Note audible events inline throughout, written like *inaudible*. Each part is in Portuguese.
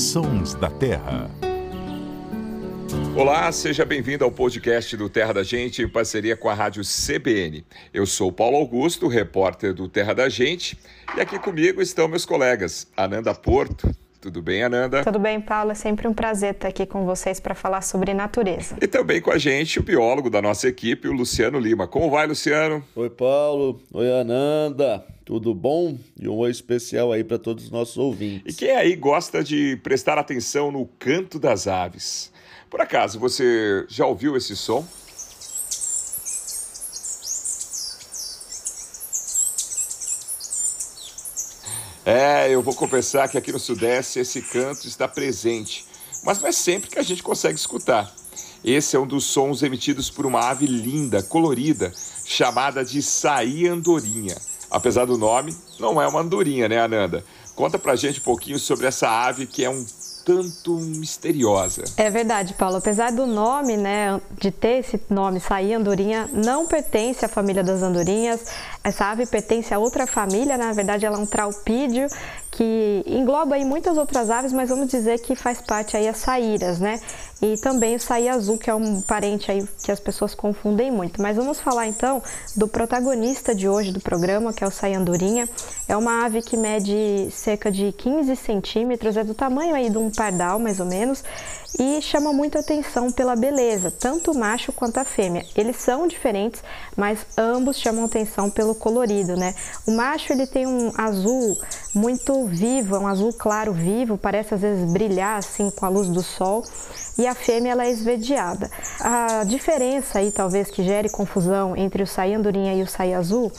Sons da Terra. Olá, seja bem-vindo ao podcast do Terra da Gente em parceria com a Rádio CBN. Eu sou Paulo Augusto, repórter do Terra da Gente, e aqui comigo estão meus colegas Ananda Porto. Tudo bem, Ananda? Tudo bem, Paulo. É sempre um prazer estar aqui com vocês para falar sobre natureza. E também com a gente o biólogo da nossa equipe, o Luciano Lima. Como vai, Luciano? Oi, Paulo. Oi, Ananda. Tudo bom? E um oi especial aí para todos os nossos ouvintes. E quem aí gosta de prestar atenção no canto das aves? Por acaso, você já ouviu esse som? É, eu vou confessar que aqui no Sudeste esse canto está presente, mas não é sempre que a gente consegue escutar. Esse é um dos sons emitidos por uma ave linda, colorida, chamada de saí andorinha. Apesar do nome, não é uma andorinha, né, Ananda? Conta pra gente um pouquinho sobre essa ave que é um tanto misteriosa. É verdade, Paulo. Apesar do nome, né, de ter esse nome, sair andorinha, não pertence à família das andorinhas. Essa ave pertence a outra família, na verdade ela é um traupídeo que engloba aí muitas outras aves, mas vamos dizer que faz parte aí as saíras, né? E também o saí azul, que é um parente aí que as pessoas confundem muito. Mas vamos falar então do protagonista de hoje do programa, que é o saí andorinha. É uma ave que mede cerca de 15 centímetros, é do tamanho aí de um pardal, mais ou menos, e chama muito atenção pela beleza, tanto o macho quanto a fêmea. Eles são diferentes, mas ambos chamam atenção pelo colorido, né? O macho ele tem um azul muito vivo, é um azul claro vivo, parece às vezes brilhar assim com a luz do sol, e a fêmea ela é esverdeada. A diferença aí talvez que gere confusão entre o saí andorinha e o saí azul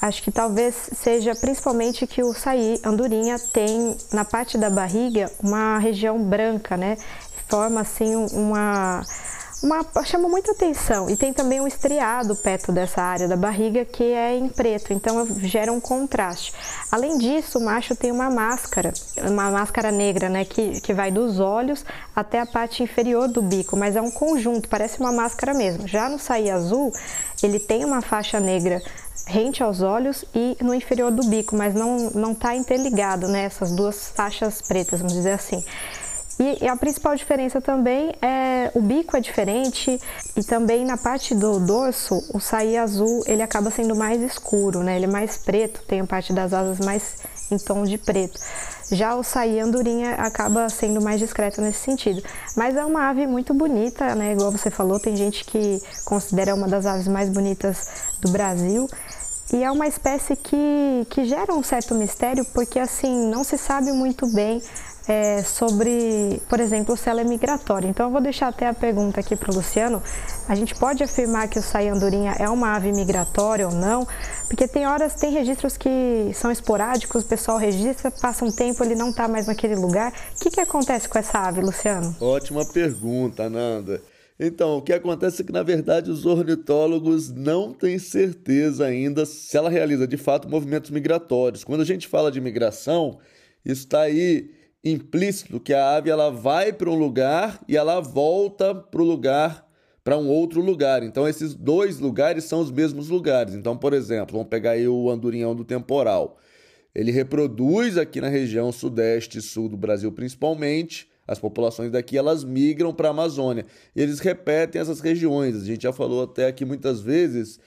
Acho que talvez seja principalmente que o saí andorinha tem na parte da barriga uma região branca, né? Forma assim uma uma, chama muita atenção. E tem também um estriado perto dessa área da barriga que é em preto, então gera um contraste. Além disso, o macho tem uma máscara, uma máscara negra, né, que, que vai dos olhos até a parte inferior do bico, mas é um conjunto, parece uma máscara mesmo. Já no saí azul, ele tem uma faixa negra rente aos olhos e no inferior do bico, mas não não está interligado, né, essas duas faixas pretas, vamos dizer assim. E, a principal diferença também é o bico é diferente e também na parte do dorso o saí azul ele acaba sendo mais escuro, né? Ele é mais preto, tem a parte das asas mais em tom de preto. Já o saí andorinha acaba sendo mais discreto nesse sentido. Mas é uma ave muito bonita, né? Igual você falou, tem gente que considera uma das aves mais bonitas do Brasil. E é uma espécie que, que gera um certo mistério, porque assim, não se sabe muito bem é, sobre, por exemplo, se ela é migratória. Então eu vou deixar até a pergunta aqui para o Luciano. A gente pode afirmar que o saí-andorinha é uma ave migratória ou não? Porque tem horas, tem registros que são esporádicos, o pessoal registra, passa um tempo, ele não está mais naquele lugar. O que, que acontece com essa ave, Luciano? Ótima pergunta, Nanda. Então, o que acontece é que, na verdade, os ornitólogos não têm certeza ainda se ela realiza de fato movimentos migratórios. Quando a gente fala de migração, está aí implícito que a ave ela vai para um lugar e ela volta para o lugar para um outro lugar. Então esses dois lugares são os mesmos lugares. Então, por exemplo, vamos pegar aí o andorinhão do temporal. Ele reproduz aqui na região sudeste e sul do Brasil principalmente. As populações daqui elas migram para a Amazônia. Eles repetem essas regiões. A gente já falou até aqui muitas vezes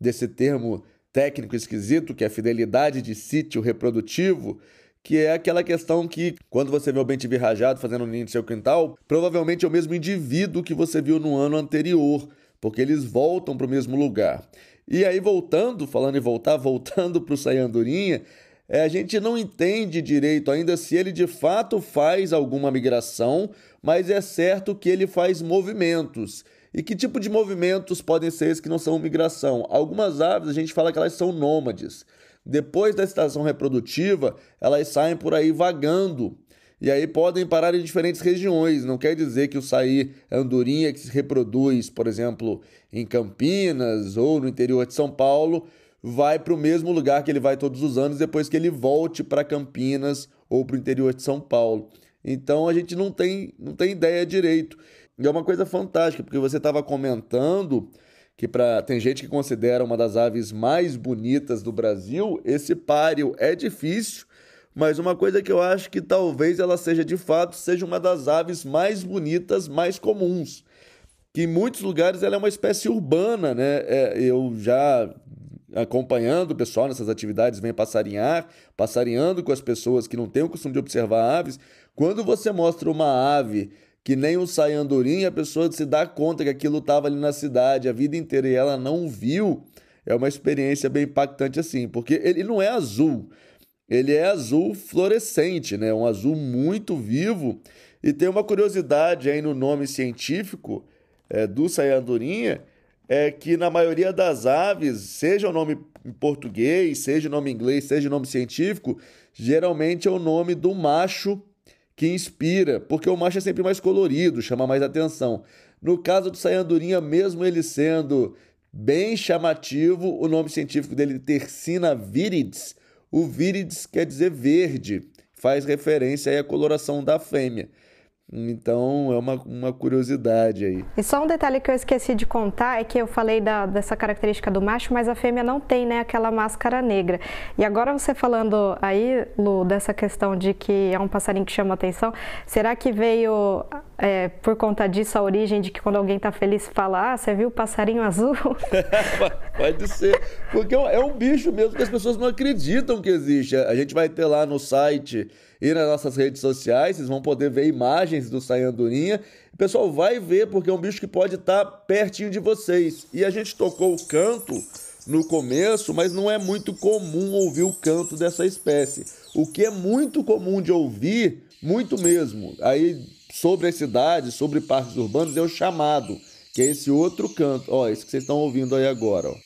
desse termo técnico esquisito que é a fidelidade de sítio reprodutivo que é aquela questão que, quando você vê o bem rajado fazendo ninho no seu quintal, provavelmente é o mesmo indivíduo que você viu no ano anterior, porque eles voltam para o mesmo lugar. E aí, voltando, falando em voltar, *laughs* voltando para o Sayandurinha, é, a gente não entende direito ainda se ele de fato faz alguma migração, mas é certo que ele faz movimentos. E que tipo de movimentos podem ser esses que não são migração? Algumas aves a gente fala que elas são nômades. Depois da estação reprodutiva, elas saem por aí vagando. E aí podem parar em diferentes regiões. Não quer dizer que o saí andorinha que se reproduz, por exemplo, em Campinas ou no interior de São Paulo, vai para o mesmo lugar que ele vai todos os anos depois que ele volte para Campinas ou para o interior de São Paulo. Então a gente não tem, não tem ideia direito. E é uma coisa fantástica, porque você estava comentando que para tem gente que considera uma das aves mais bonitas do Brasil, esse páreo é difícil, mas uma coisa que eu acho que talvez ela seja de fato seja uma das aves mais bonitas, mais comuns. Que em muitos lugares ela é uma espécie urbana, né? É, eu já acompanhando o pessoal nessas atividades, vem passarinhar, passarinhando com as pessoas que não têm o costume de observar aves. Quando você mostra uma ave que nem um saiandorim, a pessoa se dá conta que aquilo estava ali na cidade a vida inteira e ela não viu, é uma experiência bem impactante assim, porque ele não é azul, ele é azul fluorescente, né? um azul muito vivo. E tem uma curiosidade aí no nome científico é, do saiandorinha, é que na maioria das aves, seja o nome em português, seja o nome em inglês, seja o nome científico, geralmente é o nome do macho que inspira, porque o macho é sempre mais colorido, chama mais atenção. No caso do Sayandurinha, mesmo ele sendo bem chamativo, o nome científico dele é Tersina viridis, o viridis quer dizer verde, faz referência à coloração da fêmea. Então é uma, uma curiosidade aí. E só um detalhe que eu esqueci de contar é que eu falei da, dessa característica do macho, mas a fêmea não tem né, aquela máscara negra. E agora você falando aí, Lu, dessa questão de que é um passarinho que chama atenção, será que veio é, por conta disso a origem de que quando alguém está feliz fala, ah, você viu o passarinho azul? *laughs* Pode ser, porque é um bicho mesmo que as pessoas não acreditam que existe. A gente vai ter lá no site e nas nossas redes sociais, vocês vão poder ver imagens do Sayandurinha. O pessoal vai ver porque é um bicho que pode estar pertinho de vocês. E a gente tocou o canto no começo, mas não é muito comum ouvir o canto dessa espécie. O que é muito comum de ouvir, muito mesmo, aí sobre as cidades, sobre parques urbanos, é o chamado, que é esse outro canto. Ó, esse que vocês estão ouvindo aí agora, ó.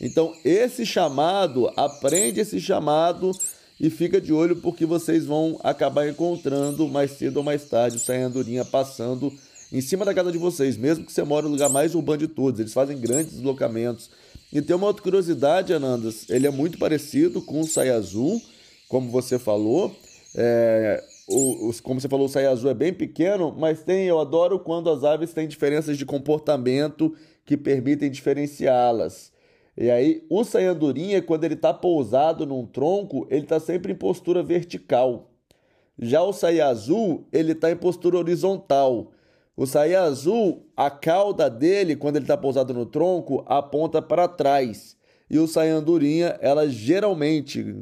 Então, esse chamado, aprende esse chamado e fica de olho porque vocês vão acabar encontrando mais cedo ou mais tarde o Sayandurinha passando em cima da casa de vocês, mesmo que você mora no lugar mais urbano de todos. Eles fazem grandes deslocamentos. E tem uma outra curiosidade, Anandas, ele é muito parecido com o Saia Azul, como você falou. É, o, o, como você falou, o Saia Azul é bem pequeno, mas tem, eu adoro quando as aves têm diferenças de comportamento que permitem diferenciá-las. E aí, o saiandurinha, quando ele está pousado num tronco, ele está sempre em postura vertical. Já o saia azul, ele está em postura horizontal. O saia azul, a cauda dele, quando ele está pousado no tronco, aponta para trás. E o saiandurinha, ela geralmente,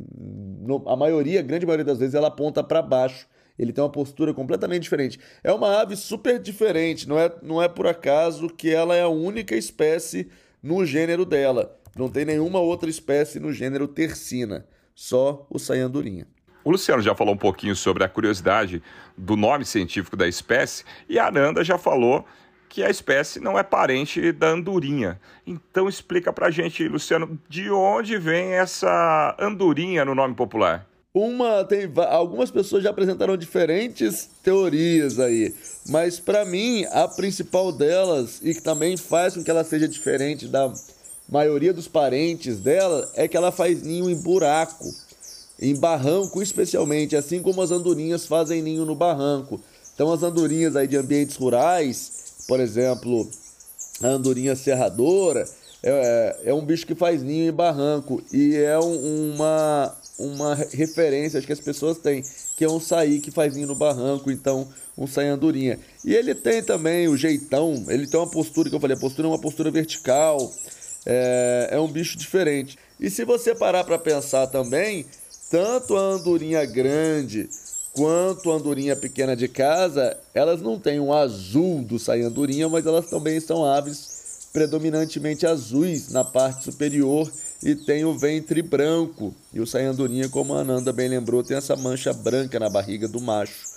a maioria, a grande maioria das vezes, ela aponta para baixo. Ele tem uma postura completamente diferente. É uma ave super diferente, não é, não é por acaso que ela é a única espécie no gênero dela. Não tem nenhuma outra espécie no gênero Tersina, só o Sayandurinha. O Luciano já falou um pouquinho sobre a curiosidade do nome científico da espécie e a Aranda já falou que a espécie não é parente da andorinha. Então explica pra gente, Luciano, de onde vem essa andorinha no nome popular? Uma tem algumas pessoas já apresentaram diferentes teorias aí, mas para mim a principal delas e que também faz com que ela seja diferente da maioria dos parentes dela é que ela faz ninho em buraco, em barranco especialmente, assim como as andorinhas fazem ninho no barranco. Então as andorinhas aí de ambientes rurais, por exemplo, a andorinha serradora, é, é um bicho que faz ninho em barranco e é um, uma, uma referência acho que as pessoas têm, que é um saí que faz ninho no barranco, então um saí andorinha. E ele tem também o jeitão, ele tem uma postura que eu falei, a postura é uma postura vertical, é, é um bicho diferente. E se você parar para pensar também, tanto a andorinha grande quanto a andorinha pequena de casa, elas não têm um azul do andorinha, mas elas também são aves predominantemente azuis na parte superior e tem o ventre branco. E o andorinha, como a Ananda bem lembrou, tem essa mancha branca na barriga do macho.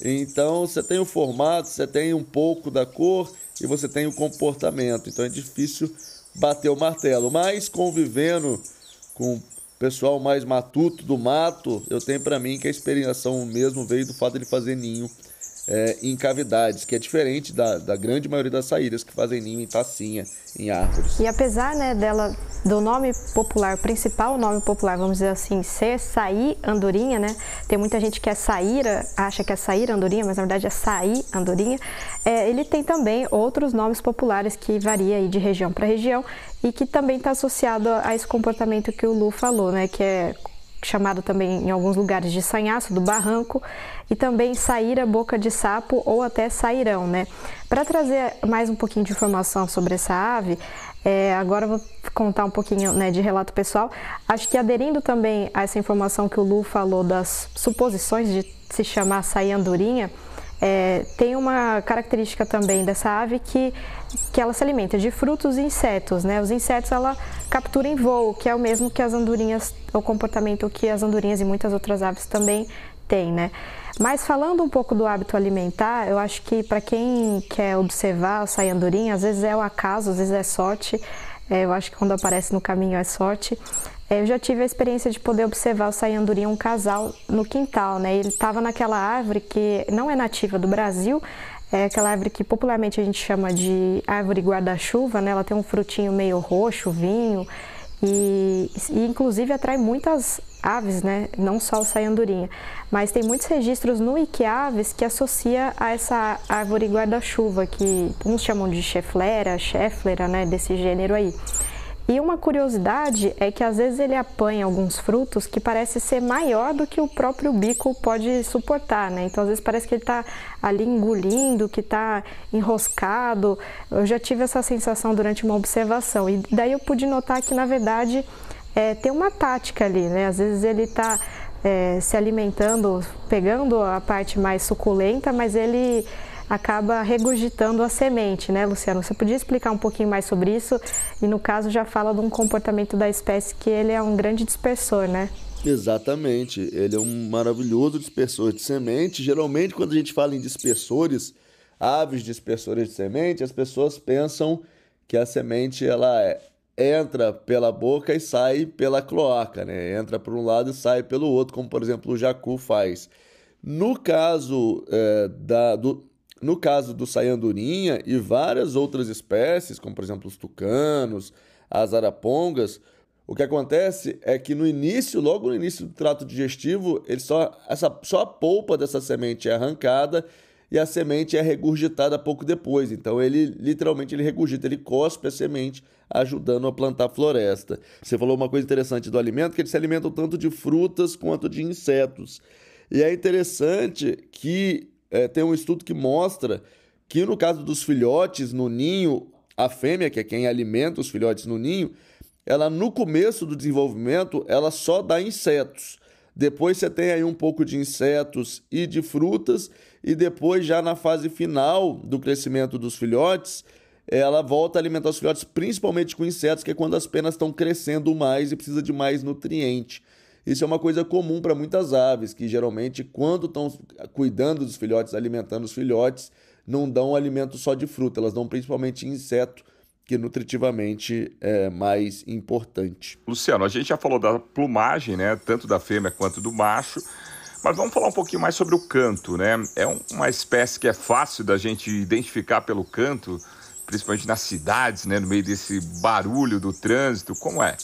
Então você tem o formato, você tem um pouco da cor e você tem o comportamento. Então é difícil bater o martelo. Mas convivendo com pessoal mais matuto do mato, eu tenho para mim que a experiência mesmo veio do fato de ele fazer ninho é, em cavidades, que é diferente da, da grande maioria das saíras que fazem ninho em tacinha, em árvores. E apesar né, dela, do nome popular, principal nome popular, vamos dizer assim, ser sair andorinha, né? Tem muita gente que é saíra, acha que é sair andorinha, mas na verdade é sair andorinha. É, ele tem também outros nomes populares que varia de região para região e que também está associado a esse comportamento que o Lu falou, né? Que é chamado também em alguns lugares de sanhaço, do barranco, e também saíra, boca de sapo ou até sairão, né? Para trazer mais um pouquinho de informação sobre essa ave, é, agora eu vou contar um pouquinho né, de relato pessoal. Acho que aderindo também a essa informação que o Lu falou das suposições de se chamar sair andorinha, é, tem uma característica também dessa ave que, que ela se alimenta de frutos e insetos, né? Os insetos ela captura em voo, que é o mesmo que as andorinhas, o comportamento que as andorinhas e muitas outras aves também têm, né? Mas falando um pouco do hábito alimentar, eu acho que para quem quer observar o andorinha, às vezes é o acaso, às vezes é sorte. É, eu acho que quando aparece no caminho é sorte. É, eu já tive a experiência de poder observar o saiandurinha, um casal no quintal, né? Ele estava naquela árvore que não é nativa do Brasil, é aquela árvore que popularmente a gente chama de árvore guarda-chuva, né? Ela tem um frutinho meio roxo, vinho, e, e, inclusive atrai muitas aves, né? Não só o saiandurinha, mas tem muitos registros no Wikiaves que associa a essa árvore guarda-chuva, que uns chamam de cheflera, cheflera, né? Desse gênero aí. E uma curiosidade é que às vezes ele apanha alguns frutos que parece ser maior do que o próprio bico pode suportar, né? Então às vezes parece que ele está ali engolindo, que está enroscado. Eu já tive essa sensação durante uma observação e daí eu pude notar que na verdade é, tem uma tática ali, né? Às vezes ele está é, se alimentando, pegando a parte mais suculenta, mas ele acaba regurgitando a semente, né, Luciano? Você podia explicar um pouquinho mais sobre isso? E no caso já fala de um comportamento da espécie que ele é um grande dispersor, né? Exatamente, ele é um maravilhoso dispersor de semente. Geralmente, quando a gente fala em dispersores, aves dispersores de semente, as pessoas pensam que a semente ela é, entra pela boca e sai pela cloaca, né? Entra por um lado e sai pelo outro, como por exemplo o jacu faz. No caso é, da, do, no caso do saiandurinha e várias outras espécies, como por exemplo os tucanos, as arapongas, o que acontece é que no início, logo no início do trato digestivo, ele só, essa, só a polpa dessa semente é arrancada e a semente é regurgitada pouco depois. Então ele literalmente ele regurgita, ele cospe a semente, ajudando a plantar floresta. Você falou uma coisa interessante do alimento, que eles se alimentam tanto de frutas quanto de insetos. E é interessante que é, tem um estudo que mostra que no caso dos filhotes no ninho, a fêmea, que é quem alimenta os filhotes no ninho, ela no começo do desenvolvimento, ela só dá insetos. Depois você tem aí um pouco de insetos e de frutas, e depois, já na fase final do crescimento dos filhotes, ela volta a alimentar os filhotes principalmente com insetos, que é quando as penas estão crescendo mais e precisa de mais nutriente. Isso é uma coisa comum para muitas aves, que geralmente, quando estão cuidando dos filhotes, alimentando os filhotes, não dão alimento só de fruta, elas dão principalmente inseto, que nutritivamente é mais importante. Luciano, a gente já falou da plumagem, né, tanto da fêmea quanto do macho, mas vamos falar um pouquinho mais sobre o canto, né? É uma espécie que é fácil da gente identificar pelo canto, principalmente nas cidades, né, no meio desse barulho do trânsito, como é?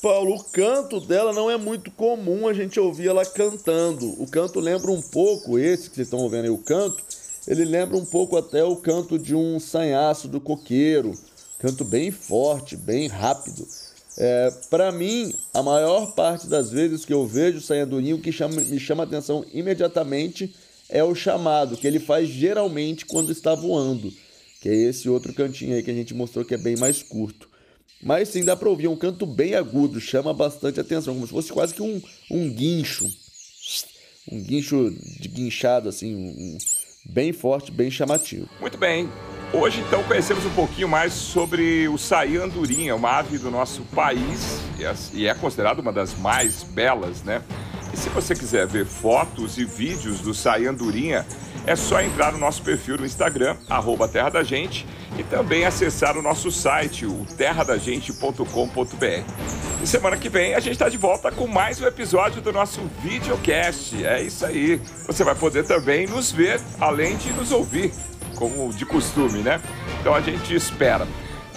Paulo, o canto dela não é muito comum a gente ouvir ela cantando. O canto lembra um pouco, esse que vocês estão ouvindo aí, o canto, ele lembra um pouco até o canto de um sanhaço do coqueiro. Canto bem forte, bem rápido. É, Para mim, a maior parte das vezes que eu vejo o sanhadurinho, o que chama, me chama a atenção imediatamente é o chamado, que ele faz geralmente quando está voando. Que é esse outro cantinho aí que a gente mostrou que é bem mais curto. Mas sim, dá para ouvir um canto bem agudo, chama bastante atenção, como se fosse quase que um, um guincho. Um guincho de guinchado, assim, um, bem forte, bem chamativo. Muito bem. Hoje, então, conhecemos um pouquinho mais sobre o saí andorinha, uma ave do nosso país e é, é considerada uma das mais belas, né? E se você quiser ver fotos e vídeos do Sai Andorinha, é só entrar no nosso perfil no Instagram, arroba Terra da Gente, e também acessar o nosso site, o terradagente.com.br. E semana que vem a gente está de volta com mais um episódio do nosso videocast. É isso aí. Você vai poder também nos ver, além de nos ouvir, como de costume, né? Então a gente espera.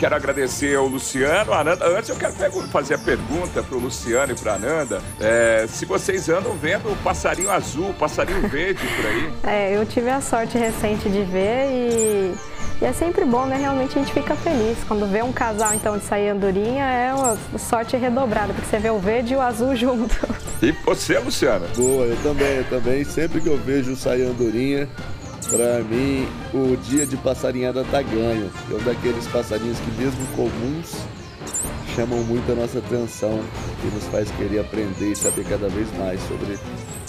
Quero agradecer ao Luciano, a Ananda. Antes eu quero fazer a pergunta para o Luciano e para a Ananda. É, se vocês andam vendo o passarinho azul, passarinho *laughs* verde por aí. É, eu tive a sorte recente de ver e, e, é sempre bom, né? Realmente a gente fica feliz. Quando vê um casal então de sair andorinha, é uma sorte redobrada, porque você vê o verde e o azul *laughs* junto. E você, Luciano? Boa, eu também, eu também. Sempre que eu vejo sair andorinha, Pra mim, o dia de passarinhada tá ganho. É um daqueles passarinhos que, mesmo comuns, chamam muito a nossa atenção e nos faz querer aprender e saber cada vez mais sobre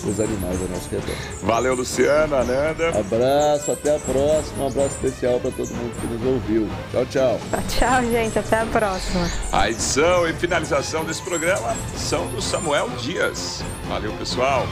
os animais ao nosso redor. Valeu, Luciano, Ananda. Abraço, até a próxima. Um abraço especial para todo mundo que nos ouviu. Tchau, tchau. Tchau, gente. Até a próxima. A edição e finalização desse programa são do Samuel Dias. Valeu, pessoal.